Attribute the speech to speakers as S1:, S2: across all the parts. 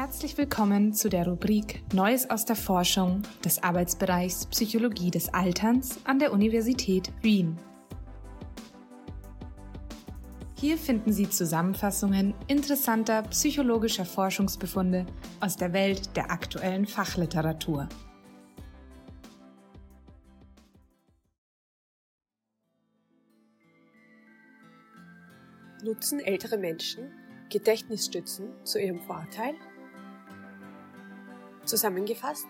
S1: Herzlich willkommen zu der Rubrik Neues aus der Forschung des Arbeitsbereichs Psychologie des Alterns an der Universität Wien. Hier finden Sie Zusammenfassungen interessanter psychologischer Forschungsbefunde aus der Welt der aktuellen Fachliteratur.
S2: Nutzen ältere Menschen Gedächtnisstützen zu ihrem Vorteil? Zusammengefasst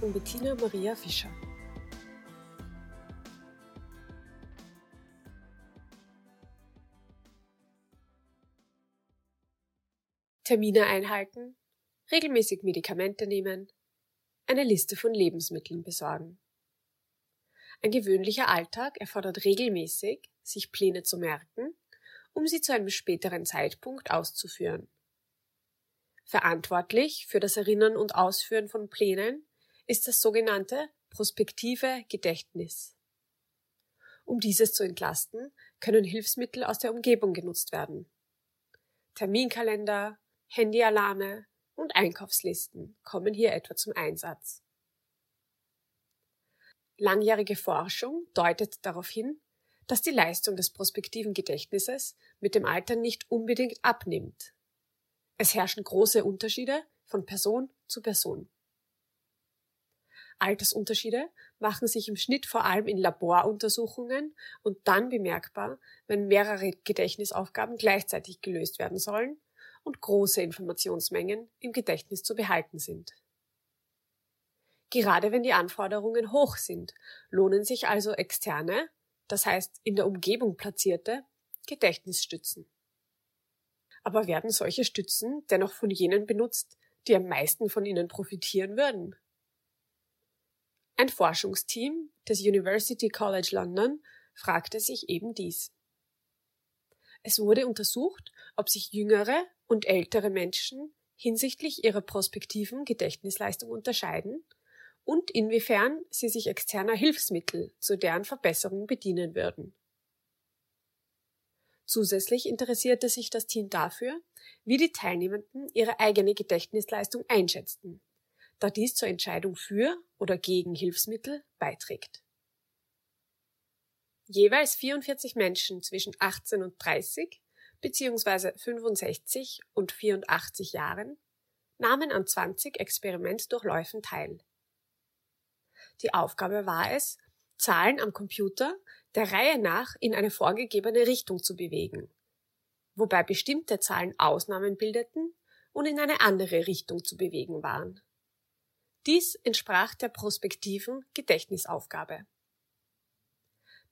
S2: von Bettina Maria Fischer. Termine einhalten, regelmäßig Medikamente nehmen, eine Liste von Lebensmitteln besorgen. Ein gewöhnlicher Alltag erfordert regelmäßig, sich Pläne zu merken, um sie zu einem späteren Zeitpunkt auszuführen. Verantwortlich für das Erinnern und Ausführen von Plänen ist das sogenannte prospektive Gedächtnis. Um dieses zu entlasten, können Hilfsmittel aus der Umgebung genutzt werden. Terminkalender, Handyalarme und Einkaufslisten kommen hier etwa zum Einsatz. Langjährige Forschung deutet darauf hin, dass die Leistung des prospektiven Gedächtnisses mit dem Alter nicht unbedingt abnimmt. Es herrschen große Unterschiede von Person zu Person. Altersunterschiede machen sich im Schnitt vor allem in Laboruntersuchungen und dann bemerkbar, wenn mehrere Gedächtnisaufgaben gleichzeitig gelöst werden sollen und große Informationsmengen im Gedächtnis zu behalten sind. Gerade wenn die Anforderungen hoch sind, lohnen sich also externe, das heißt in der Umgebung platzierte, Gedächtnisstützen. Aber werden solche Stützen dennoch von jenen benutzt, die am meisten von ihnen profitieren würden? Ein Forschungsteam des University College London fragte sich eben dies. Es wurde untersucht, ob sich jüngere und ältere Menschen hinsichtlich ihrer prospektiven Gedächtnisleistung unterscheiden und inwiefern sie sich externer Hilfsmittel zu deren Verbesserung bedienen würden. Zusätzlich interessierte sich das Team dafür, wie die Teilnehmenden ihre eigene Gedächtnisleistung einschätzten, da dies zur Entscheidung für oder gegen Hilfsmittel beiträgt. Jeweils 44 Menschen zwischen 18 und 30 bzw. 65 und 84 Jahren nahmen an 20 Experimentdurchläufen teil. Die Aufgabe war es, Zahlen am Computer der Reihe nach in eine vorgegebene Richtung zu bewegen, wobei bestimmte Zahlen Ausnahmen bildeten und in eine andere Richtung zu bewegen waren. Dies entsprach der prospektiven Gedächtnisaufgabe.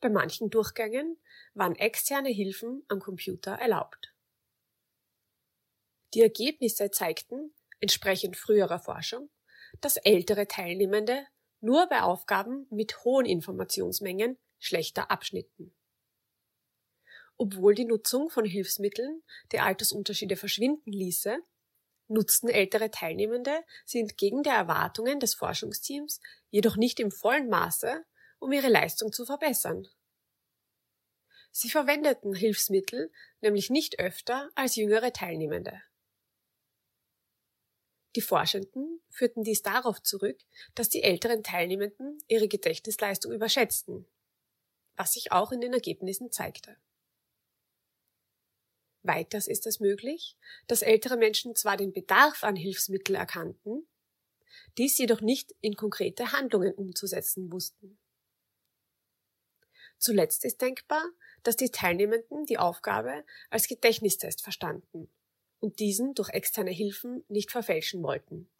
S2: Bei manchen Durchgängen waren externe Hilfen am Computer erlaubt. Die Ergebnisse zeigten, entsprechend früherer Forschung, dass ältere Teilnehmende nur bei Aufgaben mit hohen Informationsmengen schlechter abschnitten. Obwohl die Nutzung von Hilfsmitteln die Altersunterschiede verschwinden ließe, nutzten ältere Teilnehmende sie entgegen der Erwartungen des Forschungsteams jedoch nicht im vollen Maße um ihre Leistung zu verbessern. Sie verwendeten Hilfsmittel nämlich nicht öfter als jüngere Teilnehmende. Die Forschenden führten dies darauf zurück, dass die älteren Teilnehmenden ihre Gedächtnisleistung überschätzten, was sich auch in den Ergebnissen zeigte. Weiters ist es möglich, dass ältere Menschen zwar den Bedarf an Hilfsmitteln erkannten, dies jedoch nicht in konkrete Handlungen umzusetzen wussten. Zuletzt ist denkbar, dass die Teilnehmenden die Aufgabe als Gedächtnistest verstanden und diesen durch externe Hilfen nicht verfälschen wollten.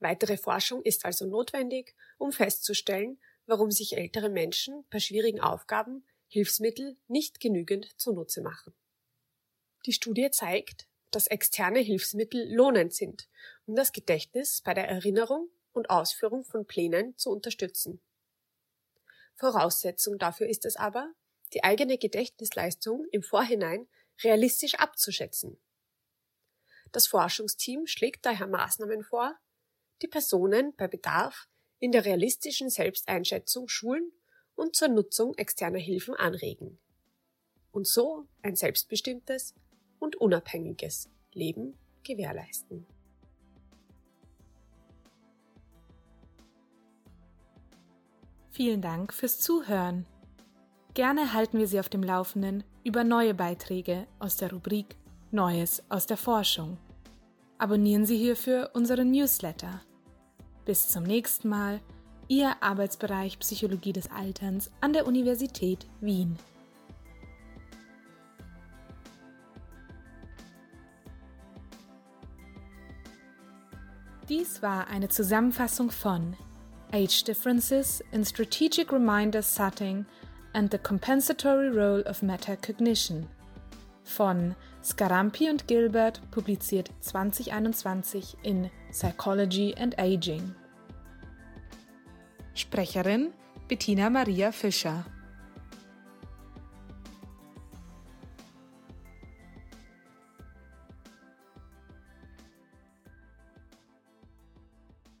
S2: Weitere Forschung ist also notwendig, um festzustellen, warum sich ältere Menschen bei schwierigen Aufgaben Hilfsmittel nicht genügend zunutze machen. Die Studie zeigt, dass externe Hilfsmittel lohnend sind, um das Gedächtnis bei der Erinnerung und Ausführung von Plänen zu unterstützen. Voraussetzung dafür ist es aber, die eigene Gedächtnisleistung im Vorhinein realistisch abzuschätzen. Das Forschungsteam schlägt daher Maßnahmen vor, die Personen bei Bedarf in der realistischen Selbsteinschätzung schulen und zur Nutzung externer Hilfen anregen. Und so ein selbstbestimmtes und unabhängiges Leben gewährleisten.
S1: Vielen Dank fürs Zuhören. Gerne halten wir Sie auf dem Laufenden über neue Beiträge aus der Rubrik Neues aus der Forschung. Abonnieren Sie hierfür unseren Newsletter. Bis zum nächsten Mal, Ihr Arbeitsbereich Psychologie des Alterns an der Universität Wien. Dies war eine Zusammenfassung von Age Differences in Strategic Reminder Setting and the Compensatory Role of Metacognition von Scarampi und Gilbert, publiziert 2021 in Psychology and Aging. Sprecherin Bettina Maria Fischer